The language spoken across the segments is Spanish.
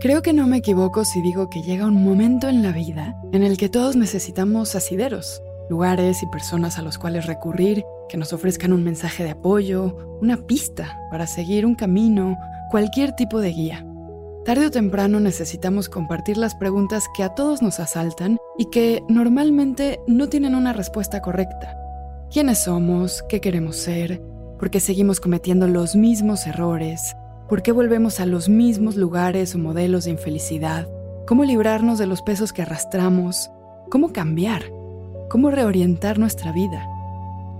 Creo que no me equivoco si digo que llega un momento en la vida en el que todos necesitamos asideros, lugares y personas a los cuales recurrir que nos ofrezcan un mensaje de apoyo, una pista para seguir un camino, cualquier tipo de guía. Tarde o temprano necesitamos compartir las preguntas que a todos nos asaltan y que normalmente no tienen una respuesta correcta. ¿Quiénes somos? ¿Qué queremos ser? ¿Por qué seguimos cometiendo los mismos errores? ¿Por qué volvemos a los mismos lugares o modelos de infelicidad? ¿Cómo librarnos de los pesos que arrastramos? ¿Cómo cambiar? ¿Cómo reorientar nuestra vida?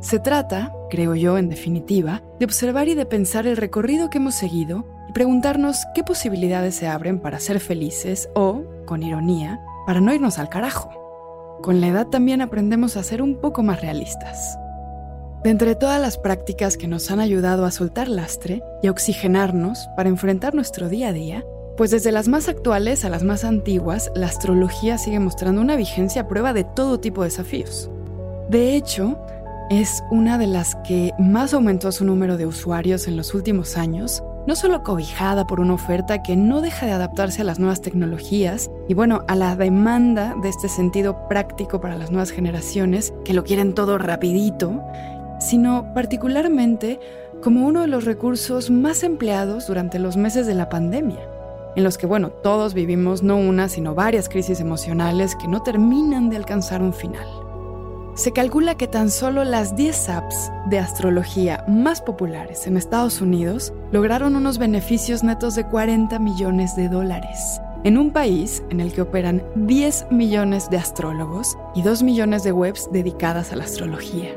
Se trata, creo yo en definitiva, de observar y de pensar el recorrido que hemos seguido y preguntarnos qué posibilidades se abren para ser felices o, con ironía, para no irnos al carajo. Con la edad también aprendemos a ser un poco más realistas. De entre todas las prácticas que nos han ayudado a soltar lastre y a oxigenarnos para enfrentar nuestro día a día, pues desde las más actuales a las más antiguas, la astrología sigue mostrando una vigencia a prueba de todo tipo de desafíos. De hecho, es una de las que más aumentó su número de usuarios en los últimos años, no solo cobijada por una oferta que no deja de adaptarse a las nuevas tecnologías y bueno, a la demanda de este sentido práctico para las nuevas generaciones que lo quieren todo rapidito sino particularmente como uno de los recursos más empleados durante los meses de la pandemia, en los que, bueno, todos vivimos no una, sino varias crisis emocionales que no terminan de alcanzar un final. Se calcula que tan solo las 10 apps de astrología más populares en Estados Unidos lograron unos beneficios netos de 40 millones de dólares, en un país en el que operan 10 millones de astrólogos y 2 millones de webs dedicadas a la astrología.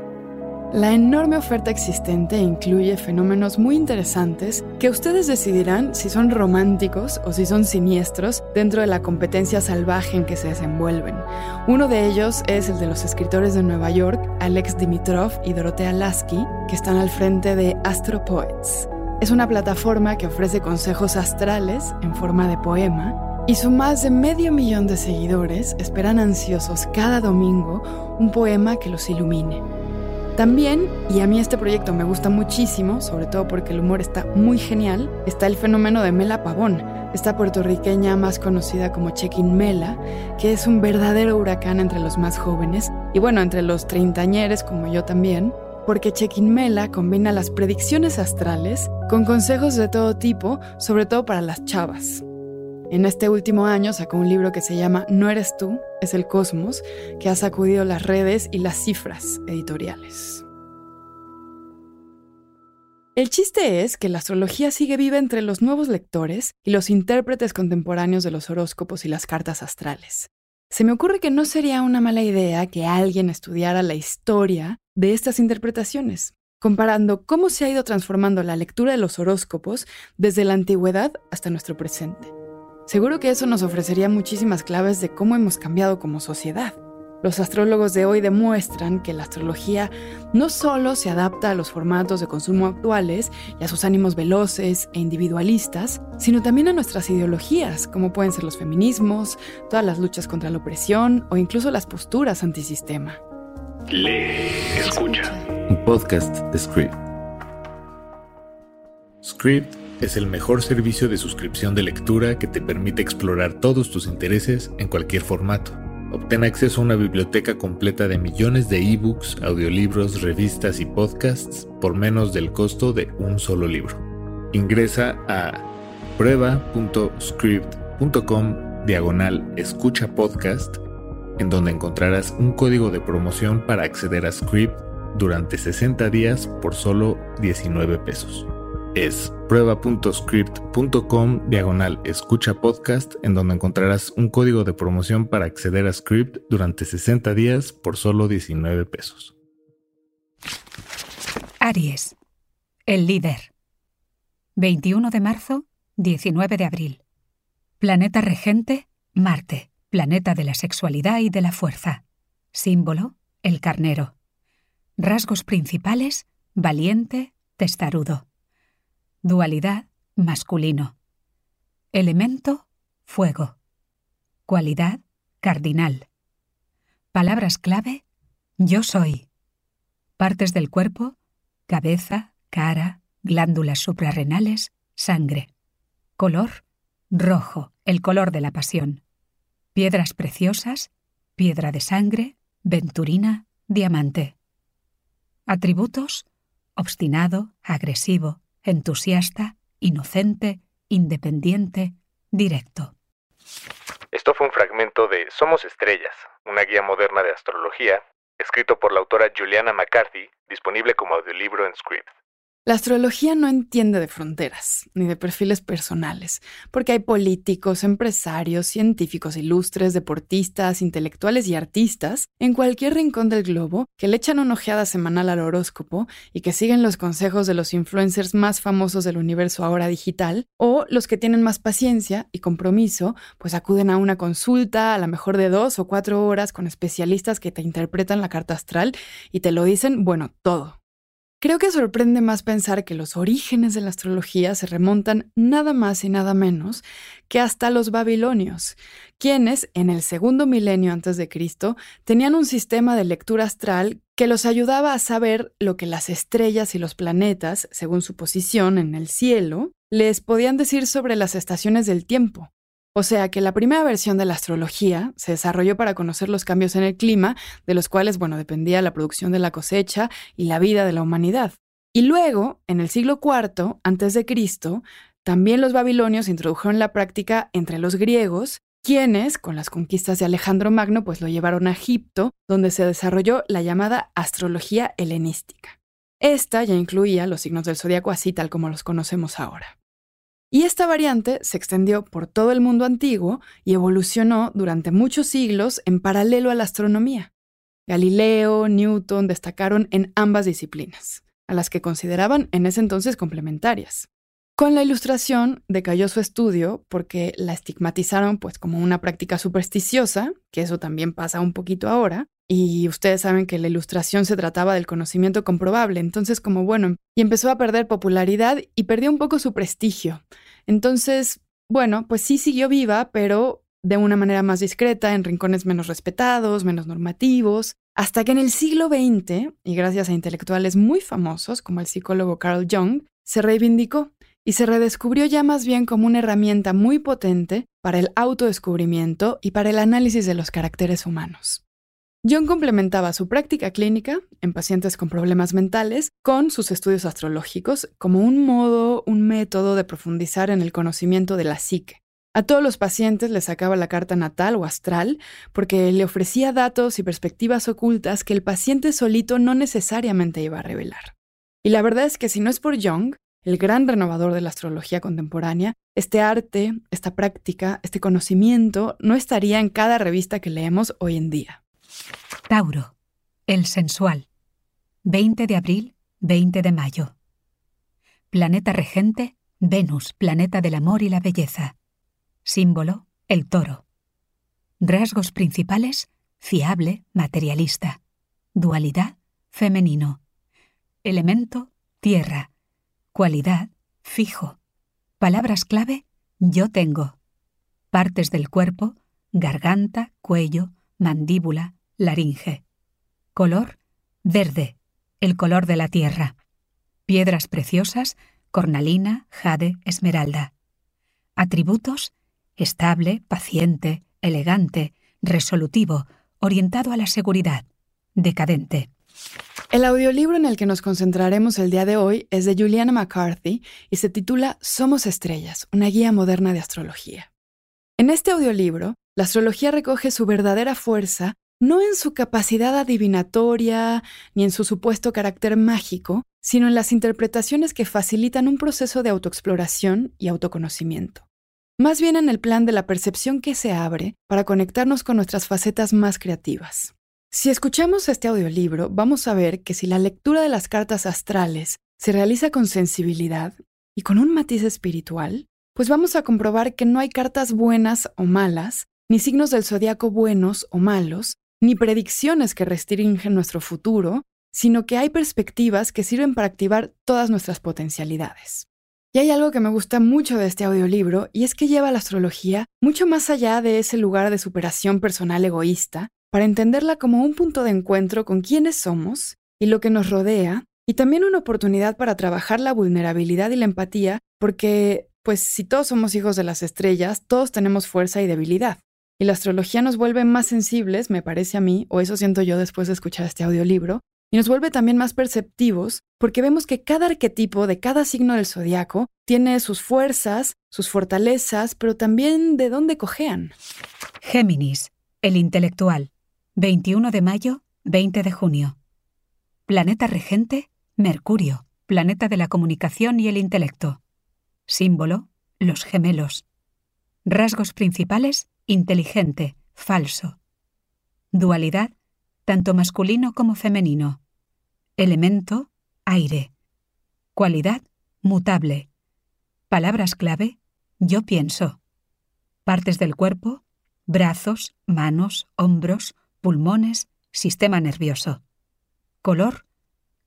La enorme oferta existente incluye fenómenos muy interesantes que ustedes decidirán si son románticos o si son siniestros dentro de la competencia salvaje en que se desenvuelven. Uno de ellos es el de los escritores de Nueva York, Alex Dimitrov y Dorotea Lasky, que están al frente de Astro Poets. Es una plataforma que ofrece consejos astrales en forma de poema y su más de medio millón de seguidores esperan ansiosos cada domingo un poema que los ilumine. También, y a mí este proyecto me gusta muchísimo, sobre todo porque el humor está muy genial, está el fenómeno de Mela Pavón, esta puertorriqueña más conocida como Chequin Mela, que es un verdadero huracán entre los más jóvenes, y bueno, entre los treintañeres como yo también, porque Chequin Mela combina las predicciones astrales con consejos de todo tipo, sobre todo para las chavas. En este último año sacó un libro que se llama No eres tú, es el cosmos, que ha sacudido las redes y las cifras editoriales. El chiste es que la astrología sigue viva entre los nuevos lectores y los intérpretes contemporáneos de los horóscopos y las cartas astrales. Se me ocurre que no sería una mala idea que alguien estudiara la historia de estas interpretaciones, comparando cómo se ha ido transformando la lectura de los horóscopos desde la antigüedad hasta nuestro presente. Seguro que eso nos ofrecería muchísimas claves de cómo hemos cambiado como sociedad. Los astrólogos de hoy demuestran que la astrología no solo se adapta a los formatos de consumo actuales y a sus ánimos veloces e individualistas, sino también a nuestras ideologías, como pueden ser los feminismos, todas las luchas contra la opresión o incluso las posturas antisistema. Lee, escucha. Un podcast de Script. Script es el mejor servicio de suscripción de lectura que te permite explorar todos tus intereses en cualquier formato. Obtén acceso a una biblioteca completa de millones de ebooks, audiolibros, revistas y podcasts por menos del costo de un solo libro. Ingresa a prueba.script.com diagonal escucha podcast en donde encontrarás un código de promoción para acceder a Script durante 60 días por solo 19 pesos es prueba.script.com diagonal escucha podcast en donde encontrarás un código de promoción para acceder a Script durante 60 días por solo 19 pesos. Aries, el líder. 21 de marzo, 19 de abril. Planeta regente, Marte, planeta de la sexualidad y de la fuerza. Símbolo, el carnero. Rasgos principales, valiente, testarudo. Dualidad, masculino. Elemento, fuego. Cualidad, cardinal. Palabras clave, yo soy. Partes del cuerpo, cabeza, cara, glándulas suprarrenales, sangre. Color, rojo, el color de la pasión. Piedras preciosas, piedra de sangre, venturina, diamante. Atributos, obstinado, agresivo, entusiasta, inocente, independiente, directo. Esto fue un fragmento de Somos Estrellas, una guía moderna de astrología, escrito por la autora Juliana McCarthy, disponible como audiolibro en Script. La astrología no entiende de fronteras ni de perfiles personales, porque hay políticos, empresarios, científicos ilustres, deportistas, intelectuales y artistas en cualquier rincón del globo que le echan una ojeada semanal al horóscopo y que siguen los consejos de los influencers más famosos del universo ahora digital, o los que tienen más paciencia y compromiso, pues acuden a una consulta a la mejor de dos o cuatro horas con especialistas que te interpretan la carta astral y te lo dicen, bueno, todo. Creo que sorprende más pensar que los orígenes de la astrología se remontan nada más y nada menos que hasta los babilonios, quienes en el segundo milenio antes de Cristo tenían un sistema de lectura astral que los ayudaba a saber lo que las estrellas y los planetas, según su posición en el cielo, les podían decir sobre las estaciones del tiempo. O sea que la primera versión de la astrología se desarrolló para conocer los cambios en el clima, de los cuales, bueno, dependía la producción de la cosecha y la vida de la humanidad. Y luego, en el siglo IV antes de Cristo, también los babilonios introdujeron la práctica entre los griegos, quienes, con las conquistas de Alejandro Magno, pues lo llevaron a Egipto, donde se desarrolló la llamada astrología helenística. Esta ya incluía los signos del zodiaco así tal como los conocemos ahora. Y esta variante se extendió por todo el mundo antiguo y evolucionó durante muchos siglos en paralelo a la astronomía. Galileo, Newton destacaron en ambas disciplinas, a las que consideraban en ese entonces complementarias. Con la ilustración decayó su estudio porque la estigmatizaron pues como una práctica supersticiosa, que eso también pasa un poquito ahora, y ustedes saben que la ilustración se trataba del conocimiento comprobable, entonces como bueno, y empezó a perder popularidad y perdió un poco su prestigio. Entonces, bueno, pues sí siguió viva, pero de una manera más discreta, en rincones menos respetados, menos normativos, hasta que en el siglo XX, y gracias a intelectuales muy famosos como el psicólogo Carl Jung, se reivindicó y se redescubrió ya más bien como una herramienta muy potente para el autodescubrimiento y para el análisis de los caracteres humanos. John complementaba su práctica clínica en pacientes con problemas mentales con sus estudios astrológicos como un modo, un método de profundizar en el conocimiento de la psique. A todos los pacientes les sacaba la carta natal o astral porque le ofrecía datos y perspectivas ocultas que el paciente solito no necesariamente iba a revelar. Y la verdad es que si no es por Jung, el gran renovador de la astrología contemporánea, este arte, esta práctica, este conocimiento no estaría en cada revista que leemos hoy en día. Tauro, el sensual. 20 de abril, 20 de mayo. Planeta regente, Venus, planeta del amor y la belleza. Símbolo, el toro. Rasgos principales, fiable, materialista. Dualidad, femenino. Elemento, tierra. Cualidad, fijo. Palabras clave, yo tengo. Partes del cuerpo, garganta, cuello, mandíbula, laringe. Color, verde, el color de la tierra. Piedras preciosas, cornalina, jade, esmeralda. Atributos, estable, paciente, elegante, resolutivo, orientado a la seguridad, decadente. El audiolibro en el que nos concentraremos el día de hoy es de Juliana McCarthy y se titula Somos Estrellas, una guía moderna de astrología. En este audiolibro, la astrología recoge su verdadera fuerza no en su capacidad adivinatoria ni en su supuesto carácter mágico, sino en las interpretaciones que facilitan un proceso de autoexploración y autoconocimiento. Más bien en el plan de la percepción que se abre para conectarnos con nuestras facetas más creativas. Si escuchamos este audiolibro, vamos a ver que si la lectura de las cartas astrales se realiza con sensibilidad y con un matiz espiritual, pues vamos a comprobar que no hay cartas buenas o malas, ni signos del zodiaco buenos o malos, ni predicciones que restringen nuestro futuro, sino que hay perspectivas que sirven para activar todas nuestras potencialidades. Y hay algo que me gusta mucho de este audiolibro, y es que lleva la astrología mucho más allá de ese lugar de superación personal egoísta, para entenderla como un punto de encuentro con quiénes somos y lo que nos rodea, y también una oportunidad para trabajar la vulnerabilidad y la empatía, porque, pues, si todos somos hijos de las estrellas, todos tenemos fuerza y debilidad. Y la astrología nos vuelve más sensibles, me parece a mí, o eso siento yo después de escuchar este audiolibro, y nos vuelve también más perceptivos porque vemos que cada arquetipo de cada signo del zodiaco tiene sus fuerzas, sus fortalezas, pero también de dónde cojean. Géminis, el intelectual, 21 de mayo, 20 de junio. Planeta regente, Mercurio, planeta de la comunicación y el intelecto. Símbolo, los gemelos. Rasgos principales, inteligente, falso. Dualidad, tanto masculino como femenino. Elemento, aire. Cualidad, mutable. Palabras clave, yo pienso. Partes del cuerpo, brazos, manos, hombros, pulmones, sistema nervioso. Color,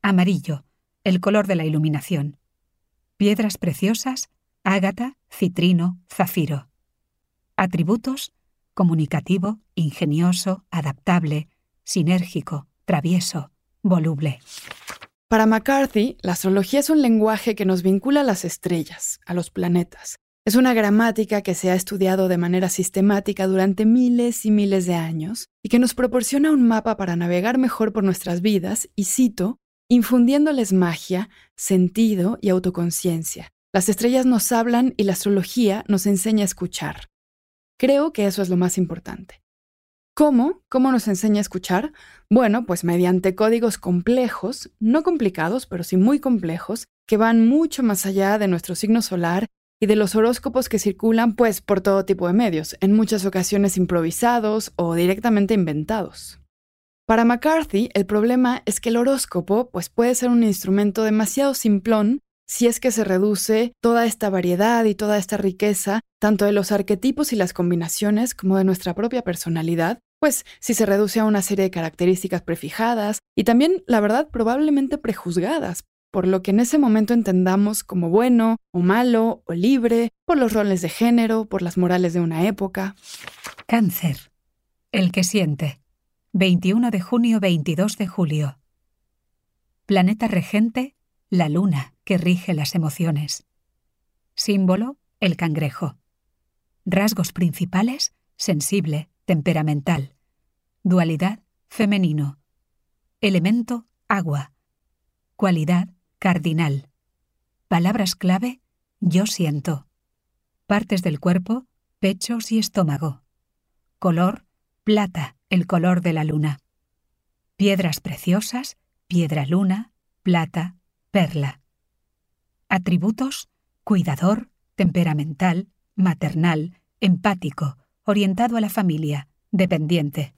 amarillo, el color de la iluminación. Piedras preciosas, ágata, citrino, zafiro. Atributos, comunicativo, ingenioso, adaptable, sinérgico, travieso, voluble. Para McCarthy, la astrología es un lenguaje que nos vincula a las estrellas, a los planetas. Es una gramática que se ha estudiado de manera sistemática durante miles y miles de años y que nos proporciona un mapa para navegar mejor por nuestras vidas y cito, infundiéndoles magia, sentido y autoconciencia. Las estrellas nos hablan y la astrología nos enseña a escuchar. Creo que eso es lo más importante. ¿Cómo? ¿Cómo nos enseña a escuchar? Bueno, pues mediante códigos complejos, no complicados, pero sí muy complejos, que van mucho más allá de nuestro signo solar y de los horóscopos que circulan pues por todo tipo de medios, en muchas ocasiones improvisados o directamente inventados. Para McCarthy, el problema es que el horóscopo pues puede ser un instrumento demasiado simplón si es que se reduce toda esta variedad y toda esta riqueza, tanto de los arquetipos y las combinaciones como de nuestra propia personalidad, pues si se reduce a una serie de características prefijadas y también, la verdad, probablemente prejuzgadas, por lo que en ese momento entendamos como bueno o malo o libre, por los roles de género, por las morales de una época. Cáncer. El que siente. 21 de junio, 22 de julio. Planeta regente, la luna, que rige las emociones. Símbolo, el cangrejo. Rasgos principales, sensible, temperamental. Dualidad, femenino. Elemento, agua. Cualidad, cardinal. Palabras clave, yo siento. Partes del cuerpo, pechos y estómago. Color, plata, el color de la luna. Piedras preciosas, piedra luna, plata, perla. Atributos, cuidador, temperamental, maternal, empático, orientado a la familia, dependiente.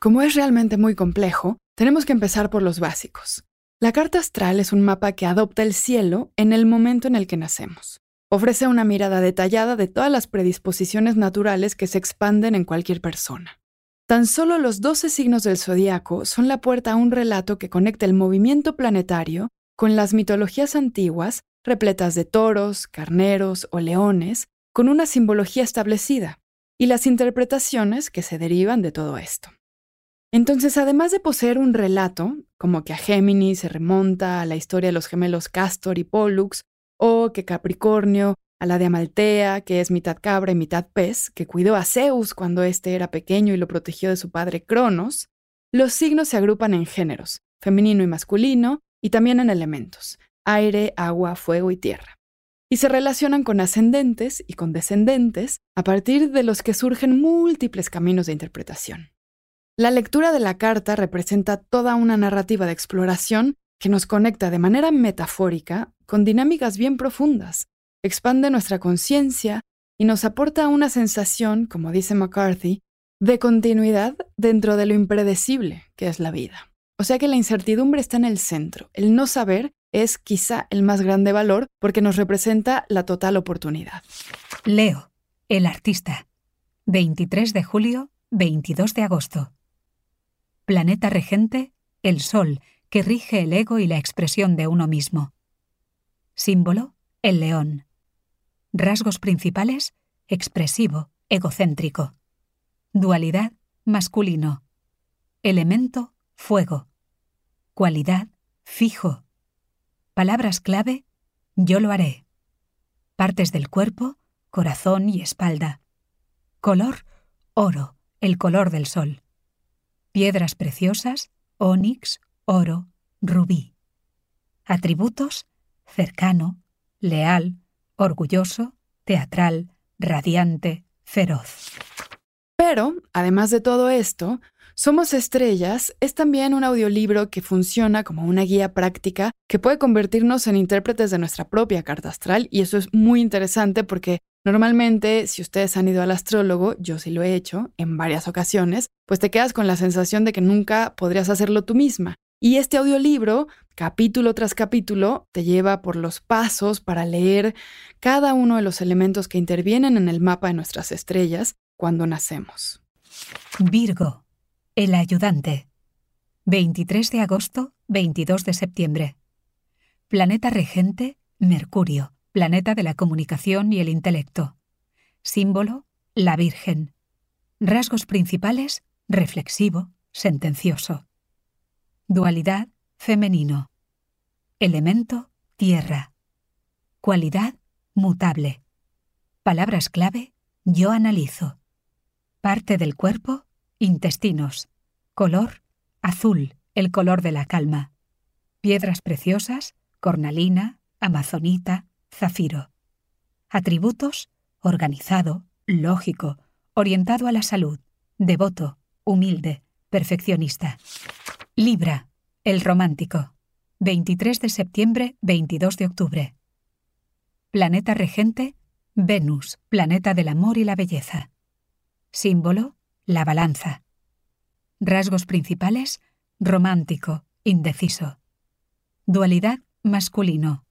Como es realmente muy complejo, tenemos que empezar por los básicos. La carta astral es un mapa que adopta el cielo en el momento en el que nacemos. Ofrece una mirada detallada de todas las predisposiciones naturales que se expanden en cualquier persona. Tan solo los 12 signos del zodiaco son la puerta a un relato que conecta el movimiento planetario con las mitologías antiguas, repletas de toros, carneros o leones, con una simbología establecida, y las interpretaciones que se derivan de todo esto. Entonces, además de poseer un relato, como que a Géminis se remonta a la historia de los gemelos Castor y Pollux, o que Capricornio a la de Amaltea, que es mitad cabra y mitad pez, que cuidó a Zeus cuando éste era pequeño y lo protegió de su padre Cronos, los signos se agrupan en géneros, femenino y masculino, y también en elementos, aire, agua, fuego y tierra y se relacionan con ascendentes y con descendentes a partir de los que surgen múltiples caminos de interpretación. La lectura de la carta representa toda una narrativa de exploración que nos conecta de manera metafórica con dinámicas bien profundas, expande nuestra conciencia y nos aporta una sensación, como dice McCarthy, de continuidad dentro de lo impredecible que es la vida. O sea que la incertidumbre está en el centro, el no saber es quizá el más grande valor porque nos representa la total oportunidad. Leo, el artista. 23 de julio, 22 de agosto. Planeta regente, el Sol, que rige el ego y la expresión de uno mismo. Símbolo, el león. Rasgos principales, expresivo, egocéntrico. Dualidad, masculino. Elemento, fuego. Cualidad, fijo. Palabras clave, yo lo haré. Partes del cuerpo, corazón y espalda. Color, oro, el color del sol. Piedras preciosas, ónix, oro, rubí. Atributos, cercano, leal, orgulloso, teatral, radiante, feroz. Pero, además de todo esto, Somos Estrellas es también un audiolibro que funciona como una guía práctica que puede convertirnos en intérpretes de nuestra propia carta astral y eso es muy interesante porque normalmente si ustedes han ido al astrólogo, yo sí lo he hecho en varias ocasiones, pues te quedas con la sensación de que nunca podrías hacerlo tú misma. Y este audiolibro, capítulo tras capítulo, te lleva por los pasos para leer cada uno de los elementos que intervienen en el mapa de nuestras estrellas cuando nacemos. Virgo, el ayudante. 23 de agosto, 22 de septiembre. Planeta regente, Mercurio, planeta de la comunicación y el intelecto. Símbolo, la Virgen. Rasgos principales, reflexivo, sentencioso. Dualidad, femenino. Elemento, tierra. Cualidad, mutable. Palabras clave, yo analizo. Parte del cuerpo, intestinos. Color, azul, el color de la calma. Piedras preciosas, cornalina, amazonita, zafiro. Atributos, organizado, lógico, orientado a la salud, devoto, humilde, perfeccionista. Libra, el romántico. 23 de septiembre, 22 de octubre. Planeta regente, Venus, planeta del amor y la belleza. Símbolo, la balanza. Rasgos principales, romántico, indeciso. Dualidad, masculino.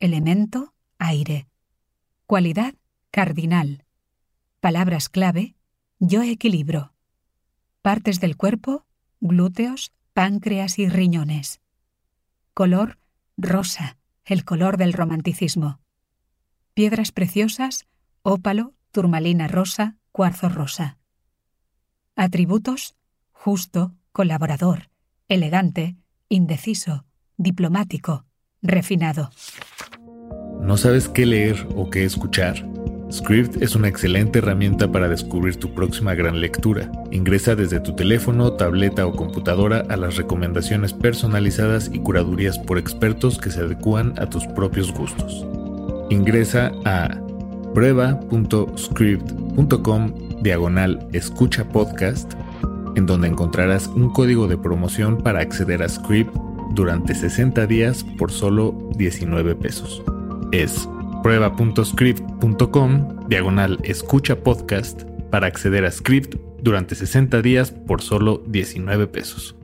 Elemento, aire. Cualidad, cardinal. Palabras clave, yo equilibro. Partes del cuerpo, glúteos, páncreas y riñones. Color rosa, el color del romanticismo. Piedras preciosas, ópalo, turmalina rosa, cuarzo rosa. Atributos, justo, colaborador, elegante, indeciso, diplomático, refinado. ¿No sabes qué leer o qué escuchar? Script es una excelente herramienta para descubrir tu próxima gran lectura. Ingresa desde tu teléfono, tableta o computadora a las recomendaciones personalizadas y curadurías por expertos que se adecúan a tus propios gustos. Ingresa a prueba.script.com diagonal escucha podcast, en donde encontrarás un código de promoción para acceder a Script durante 60 días por solo 19 pesos. Es prueba.script.com diagonal escucha podcast para acceder a Script durante 60 días por solo 19 pesos.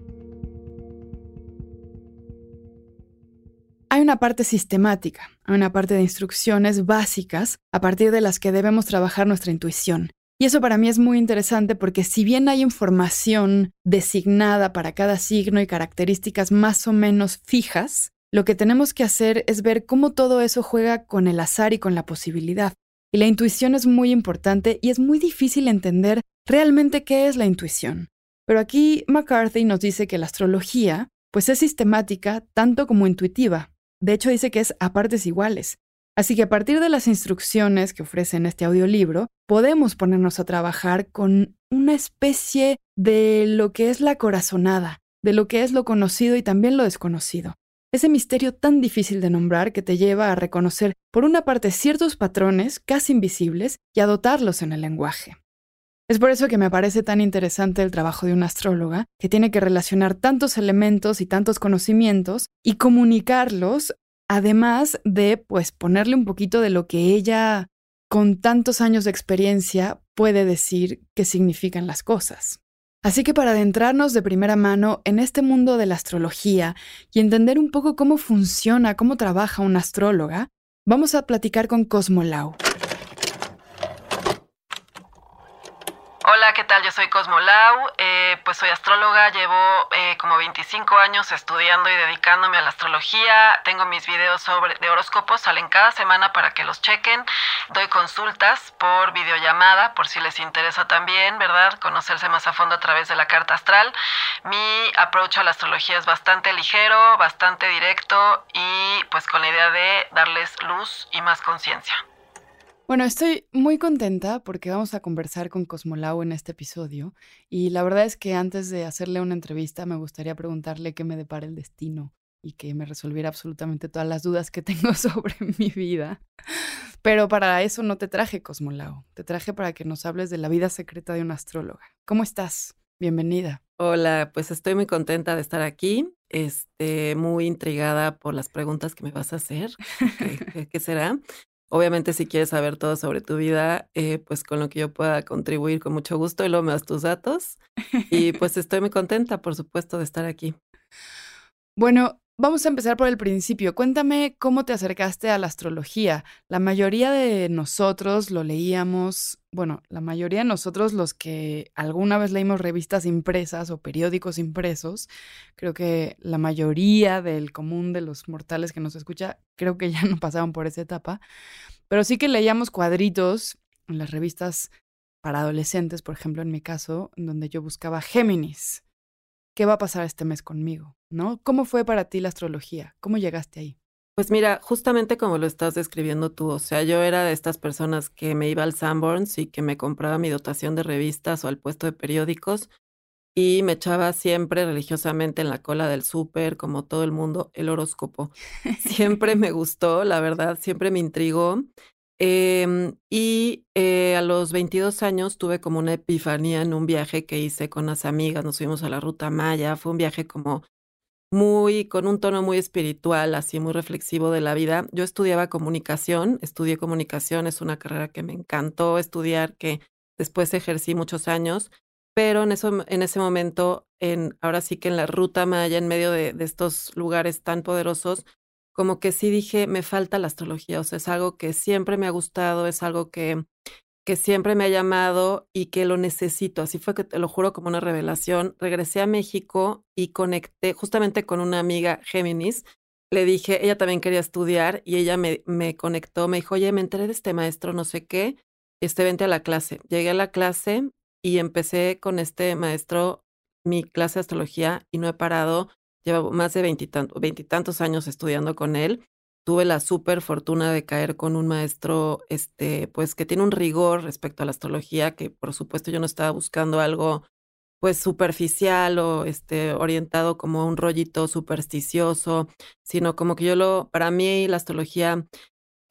Hay una parte sistemática, hay una parte de instrucciones básicas a partir de las que debemos trabajar nuestra intuición. Y eso para mí es muy interesante porque si bien hay información designada para cada signo y características más o menos fijas, lo que tenemos que hacer es ver cómo todo eso juega con el azar y con la posibilidad. Y la intuición es muy importante y es muy difícil entender realmente qué es la intuición. Pero aquí McCarthy nos dice que la astrología pues es sistemática tanto como intuitiva. De hecho dice que es a partes iguales. Así que a partir de las instrucciones que ofrece en este audiolibro, podemos ponernos a trabajar con una especie de lo que es la corazonada, de lo que es lo conocido y también lo desconocido ese misterio tan difícil de nombrar que te lleva a reconocer, por una parte, ciertos patrones casi invisibles y a dotarlos en el lenguaje. Es por eso que me parece tan interesante el trabajo de una astróloga, que tiene que relacionar tantos elementos y tantos conocimientos y comunicarlos, además de, pues, ponerle un poquito de lo que ella, con tantos años de experiencia, puede decir que significan las cosas. Así que para adentrarnos de primera mano en este mundo de la astrología y entender un poco cómo funciona, cómo trabaja una astróloga, vamos a platicar con Cosmolau. Hola, ¿qué tal? Yo soy Cosmo Lau, eh, pues soy astróloga, llevo eh, como 25 años estudiando y dedicándome a la astrología, tengo mis videos sobre, de horóscopos, salen cada semana para que los chequen, doy consultas por videollamada, por si les interesa también, ¿verdad? Conocerse más a fondo a través de la carta astral. Mi approach a la astrología es bastante ligero, bastante directo y pues con la idea de darles luz y más conciencia. Bueno, estoy muy contenta porque vamos a conversar con Cosmolau en este episodio y la verdad es que antes de hacerle una entrevista me gustaría preguntarle qué me depara el destino y que me resolviera absolutamente todas las dudas que tengo sobre mi vida. Pero para eso no te traje Cosmolau, te traje para que nos hables de la vida secreta de una astróloga. ¿Cómo estás? Bienvenida. Hola, pues estoy muy contenta de estar aquí, este, muy intrigada por las preguntas que me vas a hacer. ¿Qué, qué será? Obviamente, si quieres saber todo sobre tu vida, eh, pues con lo que yo pueda contribuir con mucho gusto y luego me das tus datos. Y pues estoy muy contenta, por supuesto, de estar aquí. Bueno, Vamos a empezar por el principio. Cuéntame cómo te acercaste a la astrología. La mayoría de nosotros lo leíamos, bueno, la mayoría de nosotros los que alguna vez leímos revistas impresas o periódicos impresos, creo que la mayoría del común de los mortales que nos escucha, creo que ya no pasaban por esa etapa, pero sí que leíamos cuadritos en las revistas para adolescentes, por ejemplo, en mi caso, donde yo buscaba Géminis qué va a pasar este mes conmigo, ¿no? ¿Cómo fue para ti la astrología? ¿Cómo llegaste ahí? Pues mira, justamente como lo estás describiendo tú, o sea, yo era de estas personas que me iba al Sanborns y que me compraba mi dotación de revistas o al puesto de periódicos y me echaba siempre religiosamente en la cola del súper, como todo el mundo, el horóscopo. Siempre me gustó, la verdad, siempre me intrigó. Em, y eh, a los 22 años tuve como una epifanía en un viaje que hice con unas amigas, nos fuimos a la Ruta Maya, fue un viaje como muy, con un tono muy espiritual, así muy reflexivo de la vida. Yo estudiaba comunicación, estudié comunicación, es una carrera que me encantó estudiar, que después ejercí muchos años, pero en, eso, en ese momento, en, ahora sí que en la Ruta Maya, en medio de, de estos lugares tan poderosos, como que sí dije, me falta la astrología, o sea, es algo que siempre me ha gustado, es algo que, que siempre me ha llamado y que lo necesito. Así fue que te lo juro como una revelación. Regresé a México y conecté justamente con una amiga Géminis. Le dije, ella también quería estudiar y ella me, me conectó, me dijo, oye, me enteré de este maestro, no sé qué, este, vente a la clase. Llegué a la clase y empecé con este maestro mi clase de astrología y no he parado llevo más de veintitantos años estudiando con él. Tuve la súper fortuna de caer con un maestro, este, pues que tiene un rigor respecto a la astrología, que por supuesto yo no estaba buscando algo pues superficial o este orientado como un rollito supersticioso, sino como que yo lo, para mí la astrología,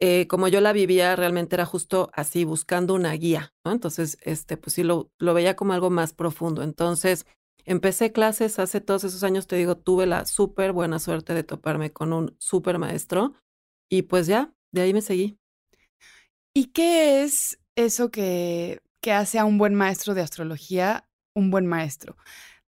eh, como yo la vivía, realmente era justo así, buscando una guía. Entonces, este, pues sí lo, lo veía como algo más profundo. Entonces, Empecé clases hace todos esos años, te digo, tuve la súper buena suerte de toparme con un súper maestro y pues ya, de ahí me seguí. ¿Y qué es eso que, que hace a un buen maestro de astrología un buen maestro?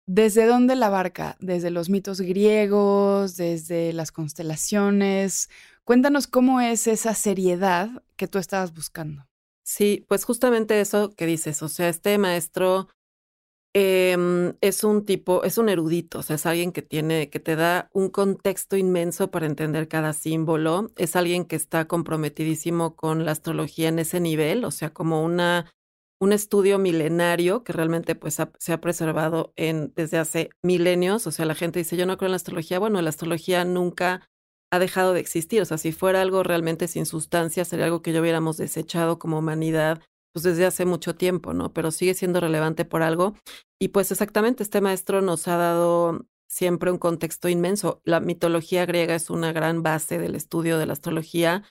¿Desde dónde la abarca? ¿Desde los mitos griegos? ¿Desde las constelaciones? Cuéntanos cómo es esa seriedad que tú estabas buscando. Sí, pues justamente eso que dices, o sea, este maestro Em, es un tipo, es un erudito, o sea, es alguien que tiene, que te da un contexto inmenso para entender cada símbolo. Es alguien que está comprometidísimo con la astrología en ese nivel, o sea, como una, un estudio milenario que realmente pues se ha preservado en, desde hace milenios. O sea, la gente dice, yo no creo en la astrología. Bueno, la astrología nunca ha dejado de existir. O sea, si fuera algo realmente sin sustancia, sería algo que yo hubiéramos desechado como humanidad pues desde hace mucho tiempo, ¿no? Pero sigue siendo relevante por algo. Y pues exactamente, este maestro nos ha dado siempre un contexto inmenso. La mitología griega es una gran base del estudio de la astrología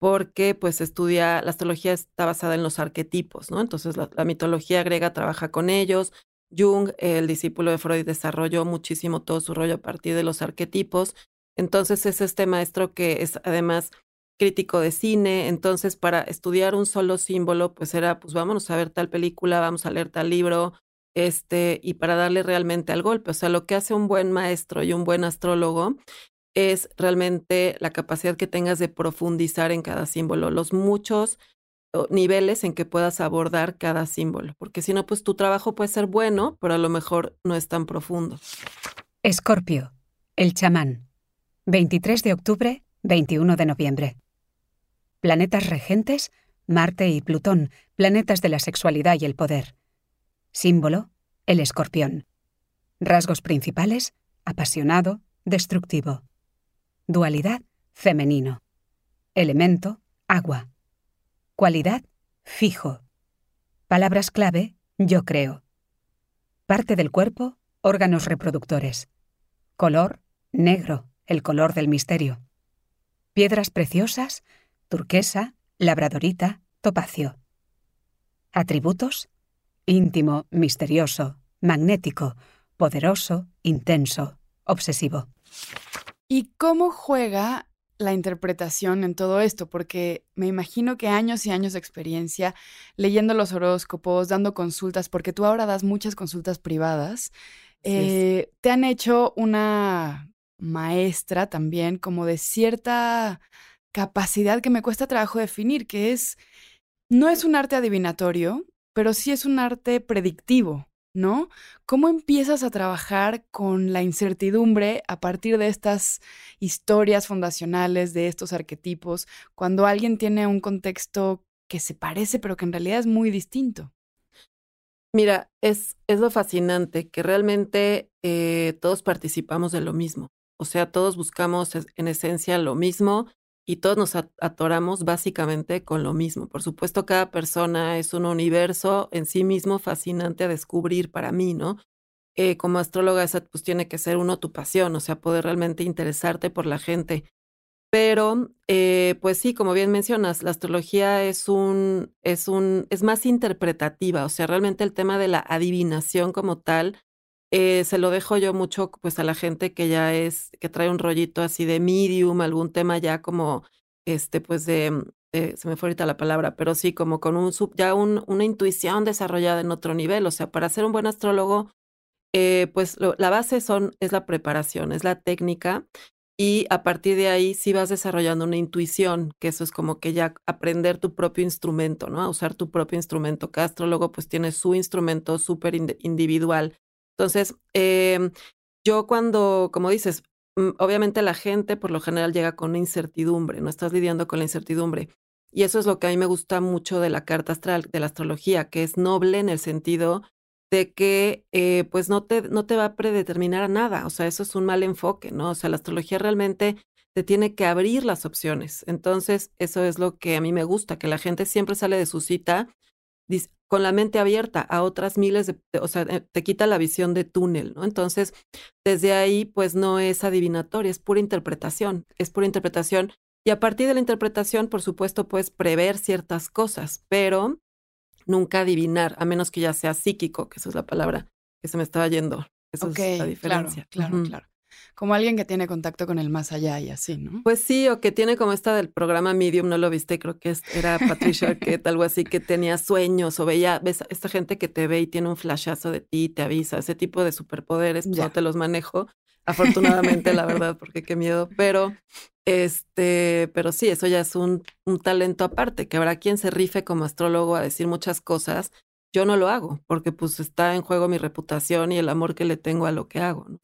porque pues estudia, la astrología está basada en los arquetipos, ¿no? Entonces la, la mitología griega trabaja con ellos. Jung, el discípulo de Freud, desarrolló muchísimo todo su rollo a partir de los arquetipos. Entonces es este maestro que es además crítico de cine, entonces para estudiar un solo símbolo, pues era, pues vámonos a ver tal película, vamos a leer tal libro, este, y para darle realmente al golpe. O sea, lo que hace un buen maestro y un buen astrólogo es realmente la capacidad que tengas de profundizar en cada símbolo, los muchos niveles en que puedas abordar cada símbolo, porque si no, pues tu trabajo puede ser bueno, pero a lo mejor no es tan profundo. Escorpio, el chamán, 23 de octubre, 21 de noviembre. Planetas regentes, Marte y Plutón, planetas de la sexualidad y el poder. Símbolo, el escorpión. Rasgos principales, apasionado, destructivo. Dualidad, femenino. Elemento, agua. Cualidad, fijo. Palabras clave, yo creo. Parte del cuerpo, órganos reproductores. Color, negro, el color del misterio. Piedras preciosas, turquesa, labradorita, topacio. Atributos, íntimo, misterioso, magnético, poderoso, intenso, obsesivo. ¿Y cómo juega la interpretación en todo esto? Porque me imagino que años y años de experiencia leyendo los horóscopos, dando consultas, porque tú ahora das muchas consultas privadas, eh, te han hecho una maestra también como de cierta capacidad que me cuesta trabajo definir, que es, no es un arte adivinatorio, pero sí es un arte predictivo. ¿no? ¿Cómo empiezas a trabajar con la incertidumbre a partir de estas historias fundacionales, de estos arquetipos, cuando alguien tiene un contexto que se parece, pero que en realidad es muy distinto? Mira, es, es lo fascinante que realmente eh, todos participamos de lo mismo. O sea, todos buscamos en esencia lo mismo y todos nos atoramos básicamente con lo mismo. Por supuesto, cada persona es un universo en sí mismo fascinante a descubrir para mí, ¿no? Eh, como astróloga, esa pues tiene que ser uno tu pasión, o sea, poder realmente interesarte por la gente. Pero, eh, pues sí, como bien mencionas, la astrología es un, es un, es más interpretativa, o sea, realmente el tema de la adivinación como tal eh, se lo dejo yo mucho pues a la gente que ya es, que trae un rollito así de medium, algún tema ya como, este, pues de, mm, se me fue ahorita la palabra, pero sí como con un ya un, una intuición desarrollada en otro nivel. O sea, para ser un buen astrólogo, eh, pues la base son, es la preparación, es la técnica. Y a partir de ahí sí vas desarrollando una intuición, que eso es como que ya aprender tu propio instrumento, ¿no? A usar tu propio instrumento. Cada astrólogo pues tiene su instrumento súper individual entonces, em, yo cuando, como dices, mm, obviamente la gente por lo general llega con una incertidumbre, no estás lidiando con la incertidumbre. Y eso es lo que a mí me gusta mucho de la carta astral, de la astrología, que es noble en el sentido de que eh, pues no te, no te va a predeterminar a nada. O sea, eso es un mal enfoque, ¿no? O sea, la astrología realmente te tiene que abrir las opciones. Entonces, eso es lo que a mí me gusta, que la gente siempre sale de su cita con la mente abierta a otras miles de, o sea, eh, te quita la visión de túnel, ¿no? Entonces, desde ahí, pues no es adivinatoria, es pura interpretación, es pura interpretación. Y a partir de la interpretación, por supuesto, puedes prever ciertas cosas, pero nunca adivinar, a menos que ya sea psíquico, que esa es la palabra que se me estaba yendo. Esa es la diferencia. Claro, claro, claro. Como alguien que tiene contacto con el más allá y así, ¿no? Pues sí, o que tiene como esta del programa Medium, no lo viste, creo que era Patricia Arquette, algo así, que tenía sueños o veía, ves esta gente que te ve y tiene un flashazo de ti, te avisa, ese tipo de superpoderes, pues, no te los manejo, afortunadamente, la verdad, porque qué miedo, pero este, pero sí, eso ya es un, un talento aparte, que habrá quien se rife como astrólogo a decir muchas cosas. Yo no lo hago, porque pues está en juego mi reputación y el amor que le tengo a lo que hago. ¿no?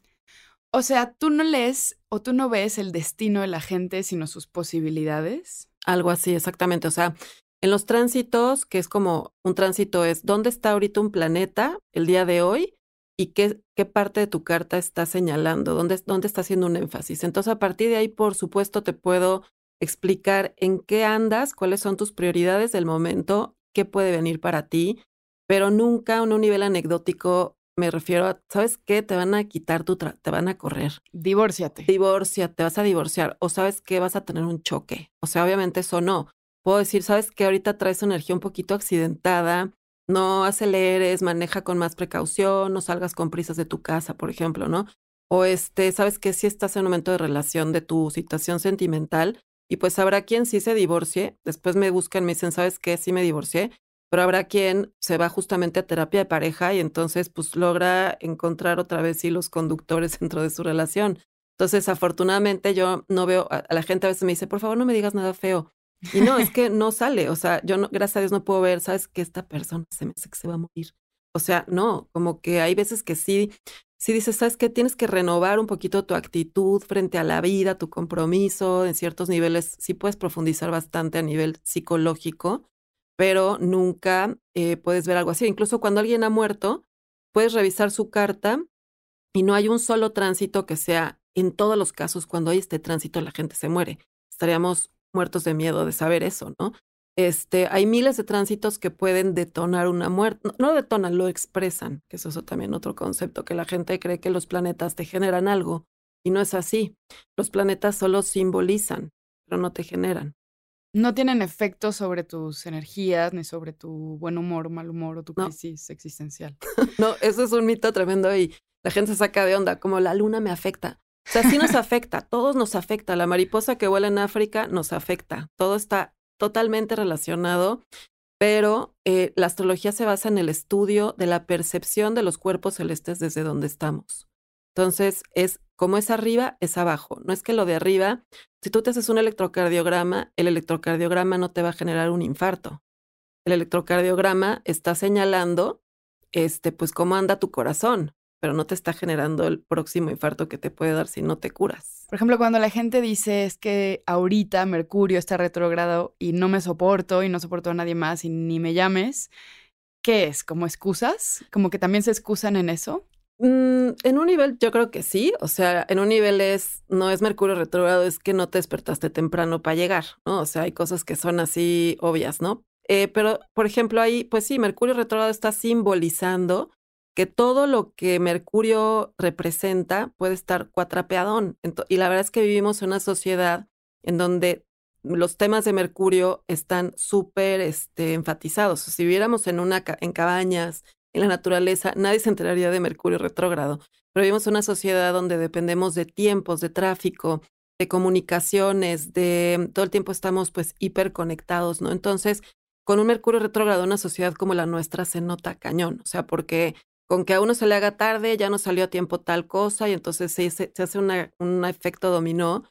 O sea, tú no lees o tú no ves el destino de la gente, sino sus posibilidades. Algo así, exactamente. O sea, en los tránsitos, que es como un tránsito es dónde está ahorita un planeta el día de hoy y qué, qué parte de tu carta está señalando, dónde, dónde está haciendo un énfasis. Entonces, a partir de ahí, por supuesto, te puedo explicar en qué andas, cuáles son tus prioridades del momento, qué puede venir para ti, pero nunca en un nivel anecdótico me refiero a, ¿sabes qué? Te van a quitar tu, te van a correr. Divórciate. Divorcia, te vas a divorciar. O sabes qué, vas a tener un choque. O sea, obviamente eso no. Puedo decir, ¿sabes qué? Ahorita traes energía un poquito accidentada. No aceleres, maneja con más precaución, no salgas con prisas de tu casa, por ejemplo, ¿no? O este, ¿sabes qué? Si estás en un momento de relación de tu situación sentimental y pues habrá quien sí se divorcie, después me buscan, me dicen, ¿sabes qué? Sí me divorcié pero habrá quien se va justamente a terapia de pareja y entonces pues logra encontrar otra vez los conductores dentro de su relación. Entonces, afortunadamente yo no veo, a la gente a veces me dice, por favor no me digas nada feo. Y no, es que no sale, o sea, yo gracias a Dios no puedo ver, sabes que esta persona se me hace que se va a morir. O sea, no, como que hay veces que sí, sí dices, sabes que tienes que renovar un poquito tu actitud frente a la vida, tu compromiso, en ciertos niveles sí puedes profundizar bastante a nivel psicológico, pero nunca eh, puedes ver algo así. Incluso cuando alguien ha muerto, puedes revisar su carta y no hay un solo tránsito que sea, en todos los casos, cuando hay este tránsito, la gente se muere. Estaríamos muertos de miedo de saber eso, ¿no? Este, hay miles de tránsitos que pueden detonar una muerte. No, no, detonan, lo expresan, que eso es también otro concepto, que la gente cree que los planetas te generan algo y no es así. Los planetas solo simbolizan, pero no te generan no tienen efecto sobre tus energías, ni sobre tu buen humor o mal humor o tu crisis existencial. no, eso es un mito tremendo y la gente se saca de onda, como la luna me afecta. O sea, sí nos afecta, todos nos afecta. La mariposa que vuela en África nos afecta. Todo está totalmente relacionado, pero eh, la astrología se basa en el estudio de la percepción de los cuerpos celestes desde donde estamos. Entonces, es como es arriba, es abajo. No es que lo de arriba, si tú te haces un electrocardiograma, el electrocardiograma no te va a generar un infarto. El electrocardiograma está señalando, este, pues cómo anda tu corazón, pero no te está generando el próximo infarto que te puede dar si no te curas. Por ejemplo, cuando la gente dice es que ahorita Mercurio está retrogrado y no me soporto y no soporto a nadie más y ni me llames, ¿qué es? ¿Como excusas? ¿Como que también se excusan en eso? Mm, en un nivel yo creo que sí, o sea, en un nivel es, no es Mercurio retrógrado, es que no te despertaste temprano para llegar, ¿no? O sea, hay cosas que son así obvias, ¿no? Eh, pero, por ejemplo, ahí, pues sí, Mercurio retrógrado está simbolizando que todo lo que Mercurio representa puede estar cuatrapeadón. y la verdad es que vivimos en una sociedad en donde los temas de Mercurio están súper este, enfatizados. Si viviéramos en, una, en cabañas, en la naturaleza, nadie se enteraría de Mercurio retrógrado. Pero vivimos una sociedad donde dependemos de tiempos, de tráfico, de comunicaciones, de todo el tiempo estamos pues hiperconectados, ¿no? Entonces, con un Mercurio retrógrado, una sociedad como la nuestra se nota cañón, o sea, porque con que a uno se le haga tarde, ya no salió a tiempo tal cosa y entonces se, se, hace un efecto dominó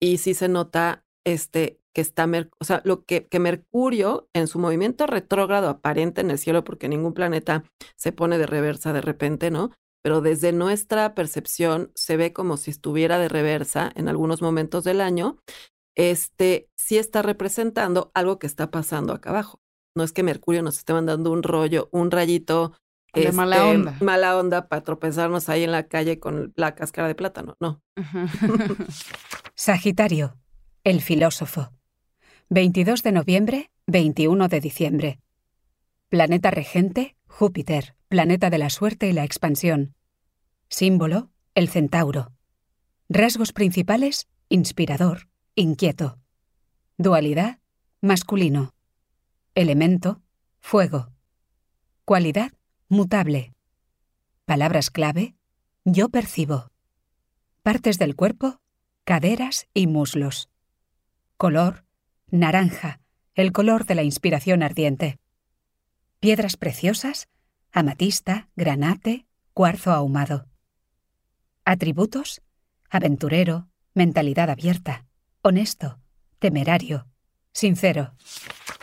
y sí se nota este, que está, o sea, lo que, que Mercurio en su movimiento retrógrado aparente en el cielo, porque ningún planeta se pone de reversa de repente, ¿no? Pero desde nuestra percepción se ve como si estuviera de reversa en algunos momentos del año, este sí está representando algo que está pasando acá abajo. No es que Mercurio nos esté mandando un rollo, un rayito de mala este, onda. Mala onda para tropezarnos ahí en la calle con la cáscara de plátano, no. Sagitario, el filósofo. 22 de noviembre, 21 de diciembre. Planeta regente, Júpiter, planeta de la suerte y la expansión. Símbolo, el centauro. Rasgos principales, inspirador, inquieto. Dualidad, masculino. Elemento, fuego. Cualidad, mutable. Palabras clave, yo percibo. Partes del cuerpo, caderas y muslos. Color, naranja, el color de la inspiración ardiente. Piedras preciosas, amatista, granate, cuarzo ahumado. Atributos, aventurero, mentalidad abierta, honesto, temerario, sincero.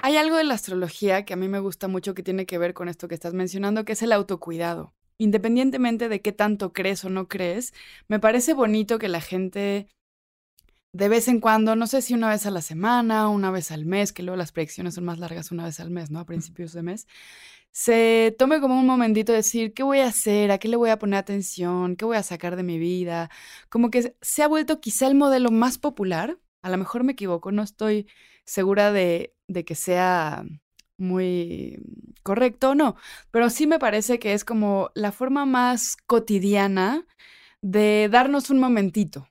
Hay algo de la astrología que a mí me gusta mucho que tiene que ver con esto que estás mencionando, que es el autocuidado. Independientemente de qué tanto crees o no crees, me parece bonito que la gente de vez en cuando, no sé si una vez a la semana, una vez al mes, que luego las predicciones son más largas una vez al mes, ¿no? A principios de mes, se tome como un momentito de decir, ¿qué voy a hacer? ¿A qué le voy a poner atención? ¿Qué voy a sacar de mi vida? Como que se ha vuelto quizá el modelo más popular. A lo mejor me equivoco, no estoy segura de, de que sea muy correcto o no, pero sí me parece que es como la forma más cotidiana de darnos un momentito,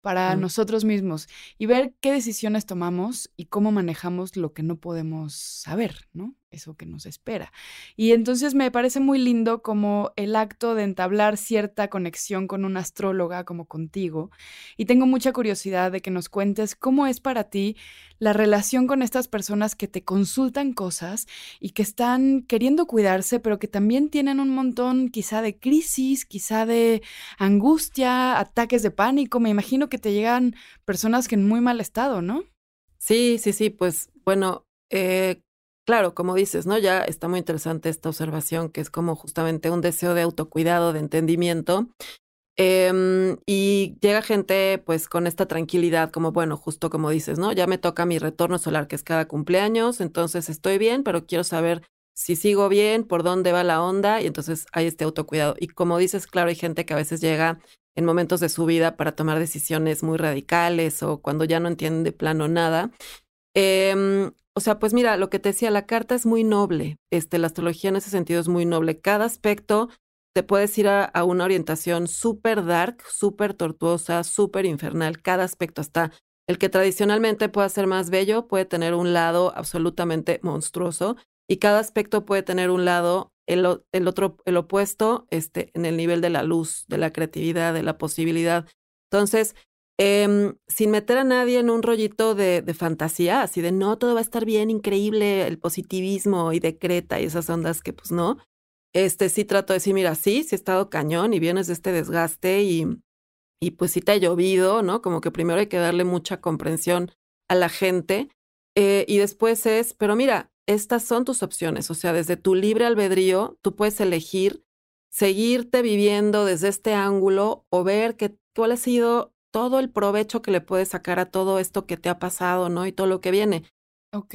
para nosotros mismos y ver qué decisiones tomamos y cómo manejamos lo que no podemos saber, ¿no? Eso que nos espera. Y entonces me parece muy lindo como el acto de entablar cierta conexión con una astróloga como contigo. Y tengo mucha curiosidad de que nos cuentes cómo es para ti la relación con estas personas que te consultan cosas y que están queriendo cuidarse, pero que también tienen un montón quizá de crisis, quizá de angustia, ataques de pánico. Me imagino que te llegan personas que en muy mal estado, ¿no? Sí, sí, sí, pues bueno, eh, Claro, como dices, ¿no? Ya está muy interesante esta observación, que es como justamente un deseo de autocuidado, de entendimiento. Em, y llega gente pues con esta tranquilidad, como bueno, justo como dices, ¿no? Ya me toca mi retorno solar, que es cada cumpleaños, entonces estoy bien, pero quiero saber si sigo bien, por dónde va la onda, y entonces hay este autocuidado. Y como dices, claro, hay gente que a veces llega en momentos de su vida para tomar decisiones muy radicales o cuando ya no entienden de plano nada. Eh, o sea, pues mira, lo que te decía, la carta es muy noble. Este, la astrología en ese sentido es muy noble. Cada aspecto te puedes ir a, una orientación súper dark, súper tortuosa, súper infernal. Cada aspecto está. El que tradicionalmente pueda ser más bello puede tener un lado absolutamente monstruoso y cada aspecto puede tener un lado, el, el otro, el opuesto, este, en el nivel de la luz, de la creatividad, de la posibilidad. Entonces, Em, sin meter a nadie en un rollito de, fantasía, así de no, todo va a estar bien, increíble, el positivismo y decreta y esas ondas que pues no. Este sí trato de decir, mira, sí, sí he estado cañón y vienes de este desgaste y, y pues sí te ha llovido, ¿no? Como que primero hay que darle mucha comprensión a la gente eh, y después es, pero mira, estas son tus opciones, o sea, desde tu libre albedrío, tú puedes elegir seguirte viviendo desde este ángulo o ver que, cuál ha sido todo el provecho que le puedes sacar a todo esto que te ha pasado, ¿no? Y todo lo que viene. Ok.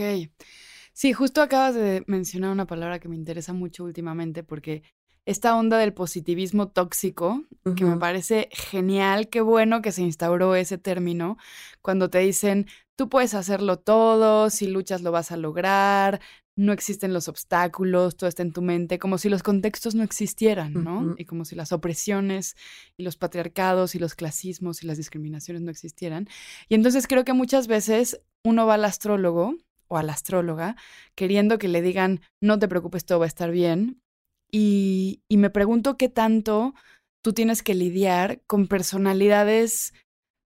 Sí, justo acabas de mencionar una palabra que me interesa mucho últimamente porque esta onda del positivismo tóxico, que me parece genial, qué bueno que se instauró ese término, cuando te dicen, tú puedes hacerlo todo, si luchas lo vas a lograr, no existen los obstáculos, todo está en tu mente, como si los contextos no existieran, ¿no? Y como si las opresiones y los patriarcados y los clasismos y las discriminaciones no existieran. Y entonces creo que muchas veces uno va al astrólogo o a la astróloga queriendo que le digan, no te preocupes, todo va a estar bien. Y, y me pregunto qué tanto tú tienes que lidiar con personalidades,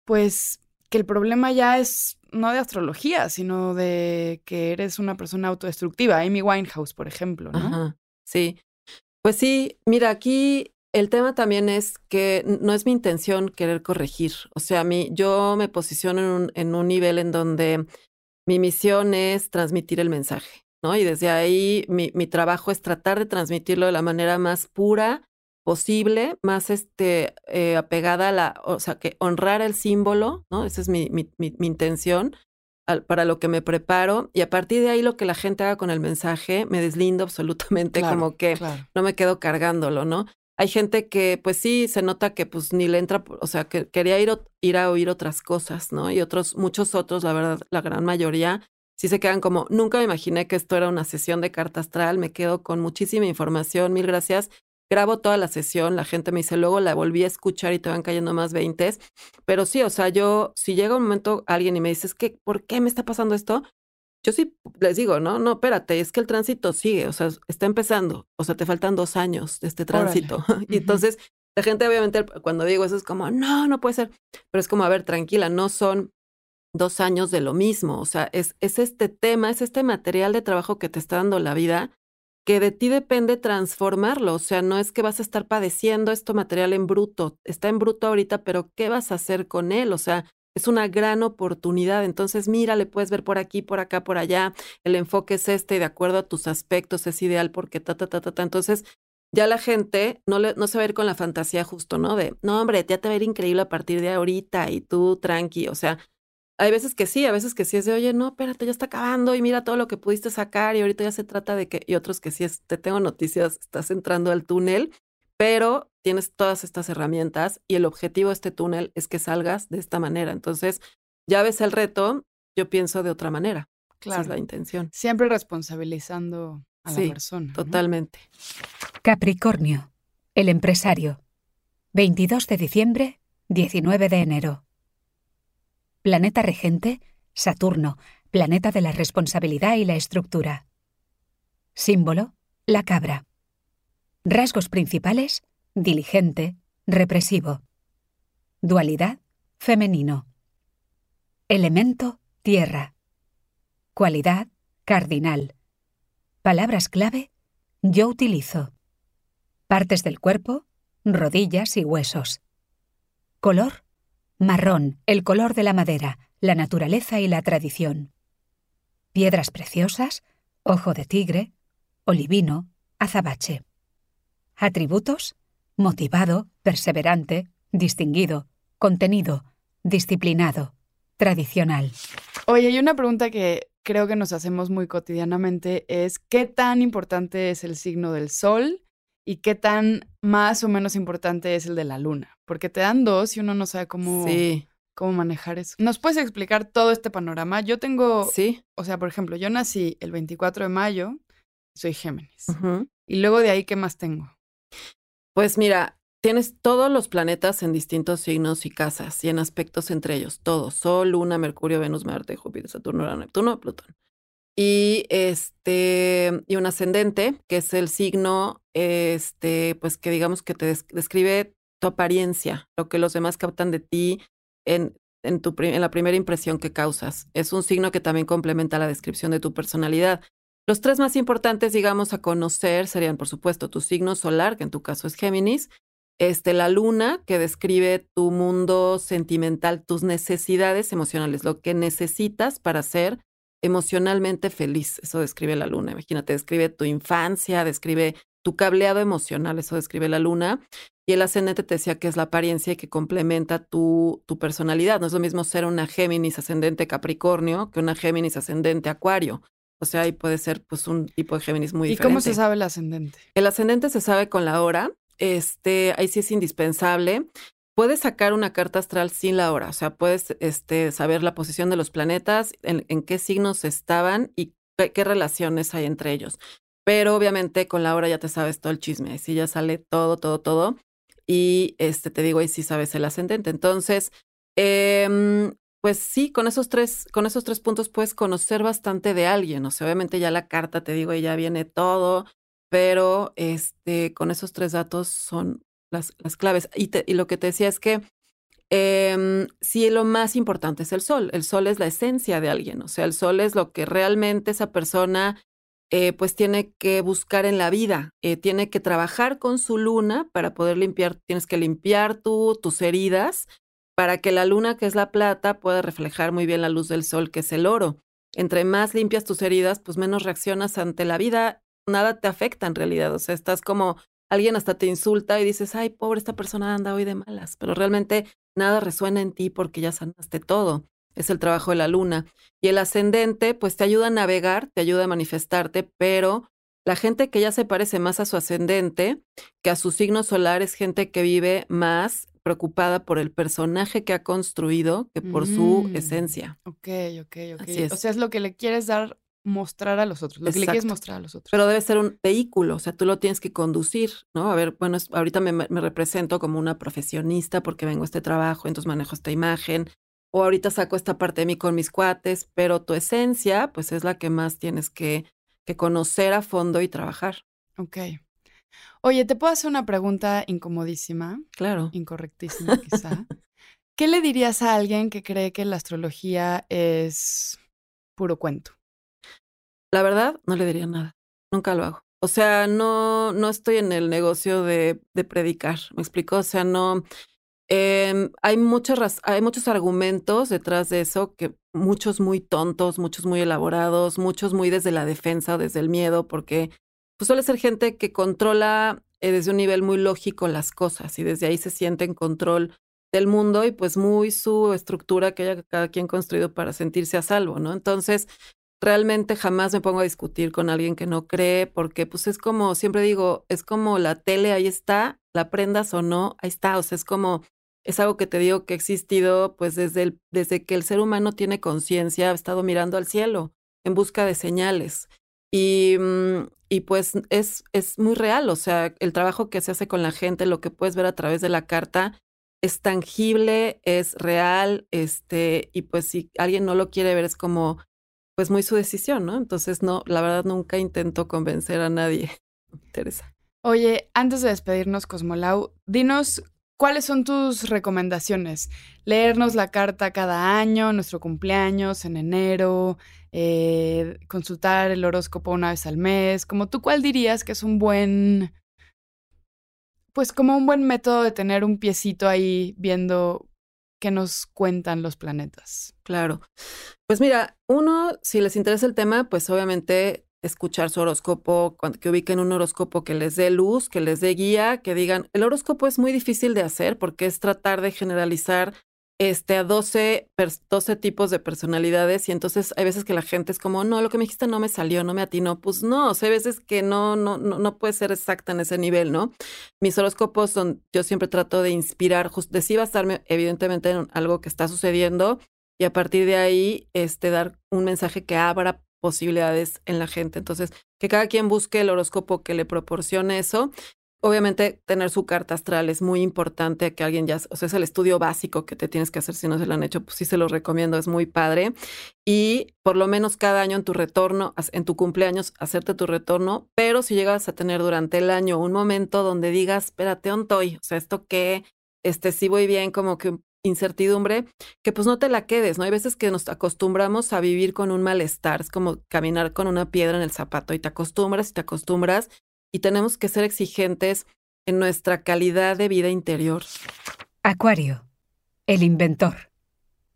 pues que el problema ya es no de astrología, sino de que eres una persona autodestructiva. Amy Winehouse, por ejemplo, ¿no? Ajá, sí. Pues sí, mira, aquí el tema también es que no es mi intención querer corregir. O sea, a mí, yo me posiciono en un, en un nivel en donde mi misión es transmitir el mensaje, ¿no? Y desde ahí mi, mi trabajo es tratar de transmitirlo de la manera más pura posible, más este, eh, apegada a la, o sea, que honrar el símbolo, ¿no? Esa es mi, mi, mi, intención para lo que me preparo y a partir de ahí lo que la gente haga con el mensaje me deslindo absolutamente, como que no me quedo cargándolo, ¿no? Hay gente que, pues sí, se nota que pues ni le entra, o sea, que quería ir, ir a oír otras cosas, ¿no? Y otros, muchos otros, la verdad, la gran mayoría, sí se quedan como, nunca me imaginé que esto era una sesión de carta astral, me quedo con muchísima información, mil gracias grabo toda la sesión, la gente me dice, luego la volví a escuchar y te van cayendo más veintes. Pero sí, o sea, yo, si llega un momento alguien y me dice, es que, ¿por qué me está pasando esto? Yo sí les digo, no, no, espérate, es que el tránsito sigue, o sea, está empezando, o sea, te faltan dos años de este tránsito. y entonces, la gente obviamente cuando digo eso es como, no, no puede ser, pero es como, a ver, tranquila, no son dos años de lo mismo, o sea, es, es este tema, es este material de trabajo que te está dando la vida que de ti depende transformarlo. O sea, no es que vas a estar padeciendo esto material en bruto. Está en bruto ahorita, pero ¿qué vas a hacer con él? O sea, es una gran oportunidad. Entonces, mira, le puedes ver por aquí, por acá, por allá. El enfoque es este y de acuerdo a tus aspectos es ideal porque ta, ta, ta, ta, ta. Entonces, ya la gente no, le, no se va a ir con la fantasía justo, ¿no? De, no, hombre, te va a ir increíble a partir de ahorita y tú tranqui. O sea, hay veces que sí, a veces que sí es de, oye, no, espérate, ya está acabando y mira todo lo que pudiste sacar y ahorita ya se trata de que, y otros que sí es, te tengo noticias, estás entrando al túnel, pero tienes todas estas herramientas y el objetivo de este túnel es que salgas de esta manera. Entonces, ya ves el reto, yo pienso de otra manera. Claro. Esa es la intención. Siempre responsabilizando a la persona. Totalmente. Capricornio, el empresario. 22 de diciembre, 19 de enero. Planeta regente, Saturno, planeta de la responsabilidad y la estructura. Símbolo, la cabra. Rasgos principales, diligente, represivo. Dualidad, femenino. Elemento, tierra. Cualidad, cardinal. Palabras clave, yo utilizo. Partes del cuerpo, rodillas y huesos. Color, marrón, el color de la madera, la naturaleza y la tradición. Piedras preciosas, ojo de tigre, olivino, azabache. Atributos, motivado, perseverante, distinguido, contenido, disciplinado, tradicional. Oye, hay una pregunta que creo que nos hacemos muy cotidianamente es ¿qué tan importante es el signo del sol y qué tan más o menos importante es el de la luna? Porque te dan dos y uno no sabe cómo, cómo manejar eso. ¿Nos puedes explicar todo este panorama? Yo tengo, sí. o sea, por ejemplo, yo nací el 24 de mayo, soy Géminis. Y luego de ahí, ¿qué más tengo? Pues mira, tienes todos los planetas en distintos signos y casas y en aspectos entre ellos, todos, Sol, Luna, Mercurio, Venus, Marte, Júpiter, Saturno, Urano, Neptuno, Plutón. Y este, y un ascendente, que es el signo, este, pues que digamos que te describe tu apariencia, lo que los demás captan de ti en, en, tu, en la primera impresión que causas. Es un signo que también complementa la descripción de tu personalidad. Los tres más importantes, digamos, a conocer serían, por supuesto, tu signo solar, que en tu caso es Géminis, este, la luna, que describe tu mundo sentimental, tus necesidades emocionales, lo que necesitas para ser emocionalmente feliz. Eso describe la luna. Imagínate, describe tu infancia, describe tu cableado emocional, eso describe la luna. Y el ascendente te decía que es la apariencia y que complementa tu, tu personalidad. No es lo mismo ser una Géminis ascendente Capricornio que una Géminis ascendente Acuario. O sea, ahí puede ser pues un tipo de Géminis muy diferente. ¿Y cómo se sabe el ascendente? El ascendente se sabe con la hora. Este, ahí sí es indispensable. Puedes sacar una carta astral sin la hora, o sea, puedes este, saber la posición de los planetas, en, qué signos estaban y qué, relaciones hay entre ellos. Pero obviamente con la hora ya te sabes todo el chisme, así ya sale todo, todo, todo. Y este, te digo, ahí sí sabes el ascendente. Entonces, eh, pues sí, con esos tres, con esos tres puntos puedes conocer bastante de alguien. O sea, obviamente ya la carta, te digo, ya viene todo, pero este, con esos tres datos son las, las claves. Y, y lo que te decía es que eh, sí, lo más importante es el sol. El sol es la esencia de alguien. O sea, el sol es lo que realmente esa persona eh, pues tiene que buscar en la vida. Eh, tiene que trabajar con su luna para poder limpiar, tienes que limpiar tú, tus heridas para que la luna, que es la plata, pueda reflejar muy bien la luz del sol, que es el oro. Entre más limpias tus heridas, pues menos reaccionas ante la vida, nada te afecta en realidad, o sea, estás como alguien hasta te insulta y dices, ay, pobre, esta persona anda hoy de malas, pero realmente nada resuena en ti porque ya sanaste todo. Es el trabajo de la luna. Y el ascendente, pues te ayuda a navegar, te ayuda a manifestarte, pero la gente que ya se parece más a su ascendente que a su signo solar es gente que vive más preocupada por el personaje que ha construido que por su mm, esencia. Ok, ok, ok. O sea, es lo que le quieres dar, mostrar a los otros, lo que le quieres mostrar a los otros. Pero debe ser un vehículo, o sea, tú lo tienes que conducir, ¿no? A ver, bueno, ahorita me, me represento como una profesionista porque vengo a este trabajo, entonces manejo esta imagen, o ahorita saco esta parte de mí con mis cuates, pero tu esencia, pues es la que más tienes que, que conocer a fondo y trabajar. Ok. Oye, ¿te puedo hacer una pregunta incomodísima? Claro. Incorrectísima, quizá. ¿Qué le dirías a alguien que cree que la astrología es puro cuento? La verdad, no le diría nada. Nunca lo hago. O sea, no, no estoy en el negocio de, de predicar. ¿Me explico? O sea, no. Em, hay, muchas, hay muchos argumentos detrás de eso, que muchos muy tontos, muchos muy elaborados, muchos muy desde la defensa desde el miedo, porque pues suele ser gente que controla eh, desde un nivel muy lógico las cosas y desde ahí se siente en control del mundo y pues muy su estructura que haya cada quien construido para sentirse a salvo, ¿no? Entonces, realmente jamás me pongo a discutir con alguien que no cree porque pues es como, siempre digo, es como la tele, ahí está, la prendas o no, ahí está, o sea, es como, es algo que te digo que ha existido pues desde, el, desde que el ser humano tiene conciencia, ha estado mirando al cielo en busca de señales. Y, mm, y pues es, es muy real, o sea, el trabajo que se hace con la gente, lo que puedes ver a través de la carta, es tangible, es real, este, y pues si alguien no lo quiere ver, es como, pues muy su decisión, ¿no? Entonces, no, la verdad nunca intento convencer a nadie. Me interesa. Oye, antes de despedirnos, Cosmolau, dinos cuáles son tus recomendaciones. Leernos la carta cada año, nuestro cumpleaños en enero, eh, consultar el horóscopo una vez al mes. Como tú, ¿cuál dirías que es un buen, pues como un buen método de tener un piecito ahí viendo qué nos cuentan los planetas? Claro. Pues mira, uno, si les interesa el tema, pues obviamente escuchar su horóscopo, que ubiquen un horóscopo que les dé luz, que les dé guía, que digan, el horóscopo es muy difícil de hacer porque es tratar de generalizar este, a 12, 12 tipos de personalidades y entonces hay veces que la gente es como, no, lo que me dijiste no me salió, no me atinó. Pues no, o sea, hay veces que no, no, no, no puede ser exacta en ese nivel, ¿no? Mis horóscopos son, yo siempre trato de inspirar, de sí basarme evidentemente en algo que está sucediendo y a partir de ahí, este, dar un mensaje que abra posibilidades en la gente. Entonces, que cada quien busque el horóscopo que le proporcione eso. Obviamente, tener su carta astral es muy importante que alguien ya, o sea, es el estudio básico que te tienes que hacer si no se lo han hecho, pues sí se lo recomiendo, es muy padre. Y por lo menos cada año en tu retorno, en tu cumpleaños, hacerte tu retorno, pero si llegas a tener durante el año un momento donde digas, espérate, ontoy, o sea, esto que, este, sí voy bien, como que incertidumbre, que pues no te la quedes, ¿no? Hay veces que nos acostumbramos a vivir con un malestar, es como caminar con una piedra en el zapato y te acostumbras y te acostumbras y tenemos que ser exigentes en nuestra calidad de vida interior. Acuario, el inventor.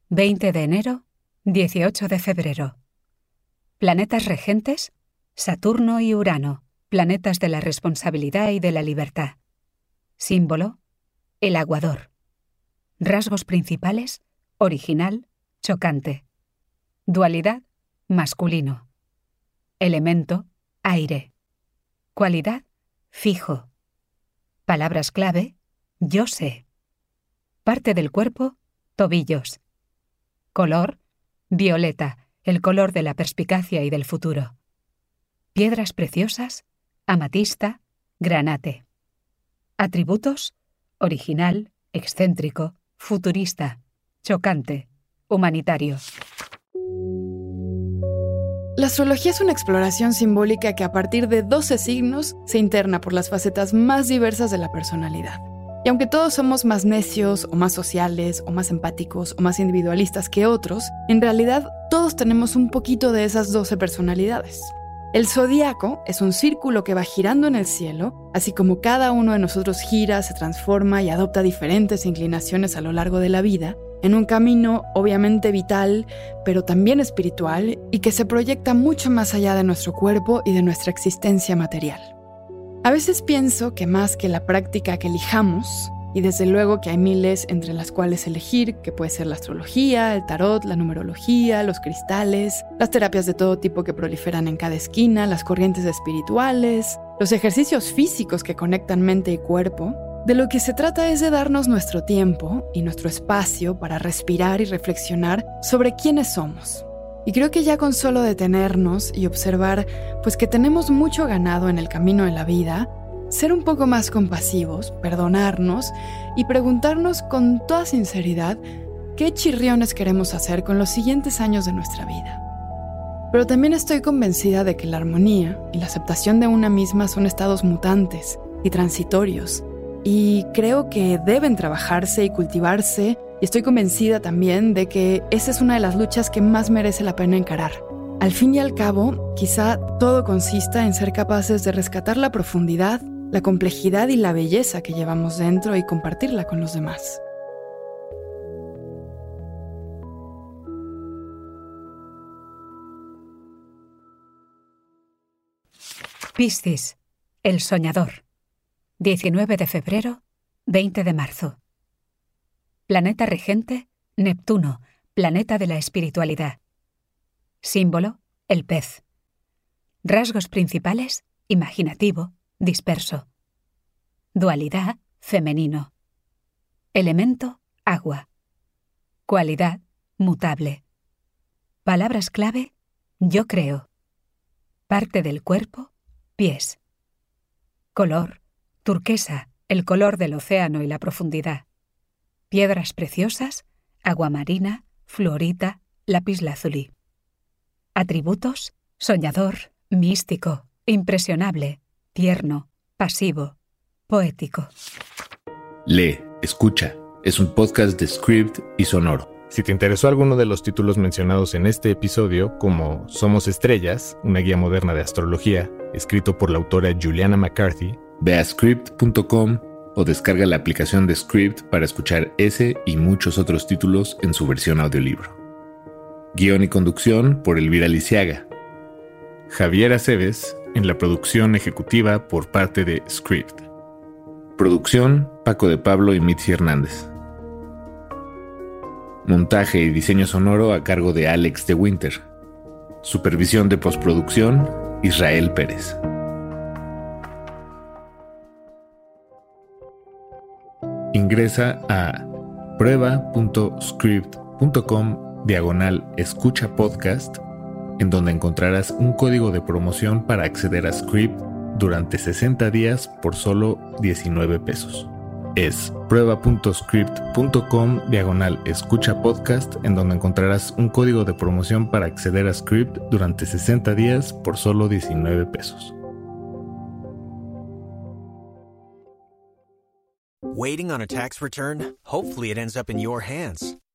20 de enero, 18 de febrero. Planetas regentes, Saturno y Urano, planetas de la responsabilidad y de la libertad. Símbolo, el aguador. Rasgos principales, original, chocante. Dualidad, masculino. Elemento, aire. Cualidad, fijo. Palabras clave, yo sé. Parte del cuerpo, tobillos. Color, violeta, el color de la perspicacia y del futuro. Piedras preciosas, amatista, granate. Atributos, original, excéntrico, futurista, chocante, humanitario. La astrología es una exploración simbólica que a partir de 12 signos se interna por las facetas más diversas de la personalidad. Y aunque todos somos más necios o más sociales o más empáticos o más individualistas que otros, en realidad todos tenemos un poquito de esas 12 personalidades. El zodiaco es un círculo que va girando en el cielo, así como cada uno de nosotros gira, se transforma y adopta diferentes inclinaciones a lo largo de la vida, en un camino obviamente vital, pero también espiritual y que se proyecta mucho más allá de nuestro cuerpo y de nuestra existencia material. A veces pienso que más que la práctica que elijamos, y desde luego que hay miles entre las cuales elegir, que puede ser la astrología, el tarot, la numerología, los cristales, las terapias de todo tipo que proliferan en cada esquina, las corrientes espirituales, los ejercicios físicos que conectan mente y cuerpo. De lo que se trata es de darnos nuestro tiempo y nuestro espacio para respirar y reflexionar sobre quiénes somos. Y creo que ya con solo detenernos y observar pues que tenemos mucho ganado en el camino de la vida, ser un poco más compasivos, perdonarnos y preguntarnos con toda sinceridad qué chirriones queremos hacer con los siguientes años de nuestra vida. Pero también estoy convencida de que la armonía y la aceptación de una misma son estados mutantes y transitorios, y creo que deben trabajarse y cultivarse, y estoy convencida también de que esa es una de las luchas que más merece la pena encarar. Al fin y al cabo, quizá todo consista en ser capaces de rescatar la profundidad la complejidad y la belleza que llevamos dentro y compartirla con los demás. Piscis, el soñador. 19 de febrero, 20 de marzo. Planeta regente, Neptuno, planeta de la espiritualidad. Símbolo, el pez. Rasgos principales, imaginativo, disperso. Dualidad, femenino. Elemento, agua. Cualidad, mutable. Palabras clave, yo creo. Parte del cuerpo, pies. Color, turquesa, el color del océano y la profundidad. Piedras preciosas, agua marina, fluorita, lápiz lazuli. Atributos: soñador, místico, impresionable, tierno, pasivo, poético. Lee, escucha. Es un podcast de Script y Sonoro. Si te interesó alguno de los títulos mencionados en este episodio, como Somos Estrellas, una guía moderna de astrología, escrito por la autora Juliana McCarthy, ve a script.com o descarga la aplicación de Script para escuchar ese y muchos otros títulos en su versión audiolibro. Guión y conducción por Elvira Lisiaga. Javier Aceves en la producción ejecutiva por parte de Script. Producción Paco de Pablo y Mitzi Hernández. Montaje y diseño sonoro a cargo de Alex de Winter. Supervisión de postproducción Israel Pérez. Ingresa a prueba.script.com diagonal escucha podcast, en donde encontrarás un código de promoción para acceder a Script durante 60 días por solo 19 pesos es prueba.script.com diagonal escucha podcast en donde encontrarás un código de promoción para acceder a Script durante 60 días por solo 19 pesos. Waiting on a tax return? Hopefully it ends up in your hands.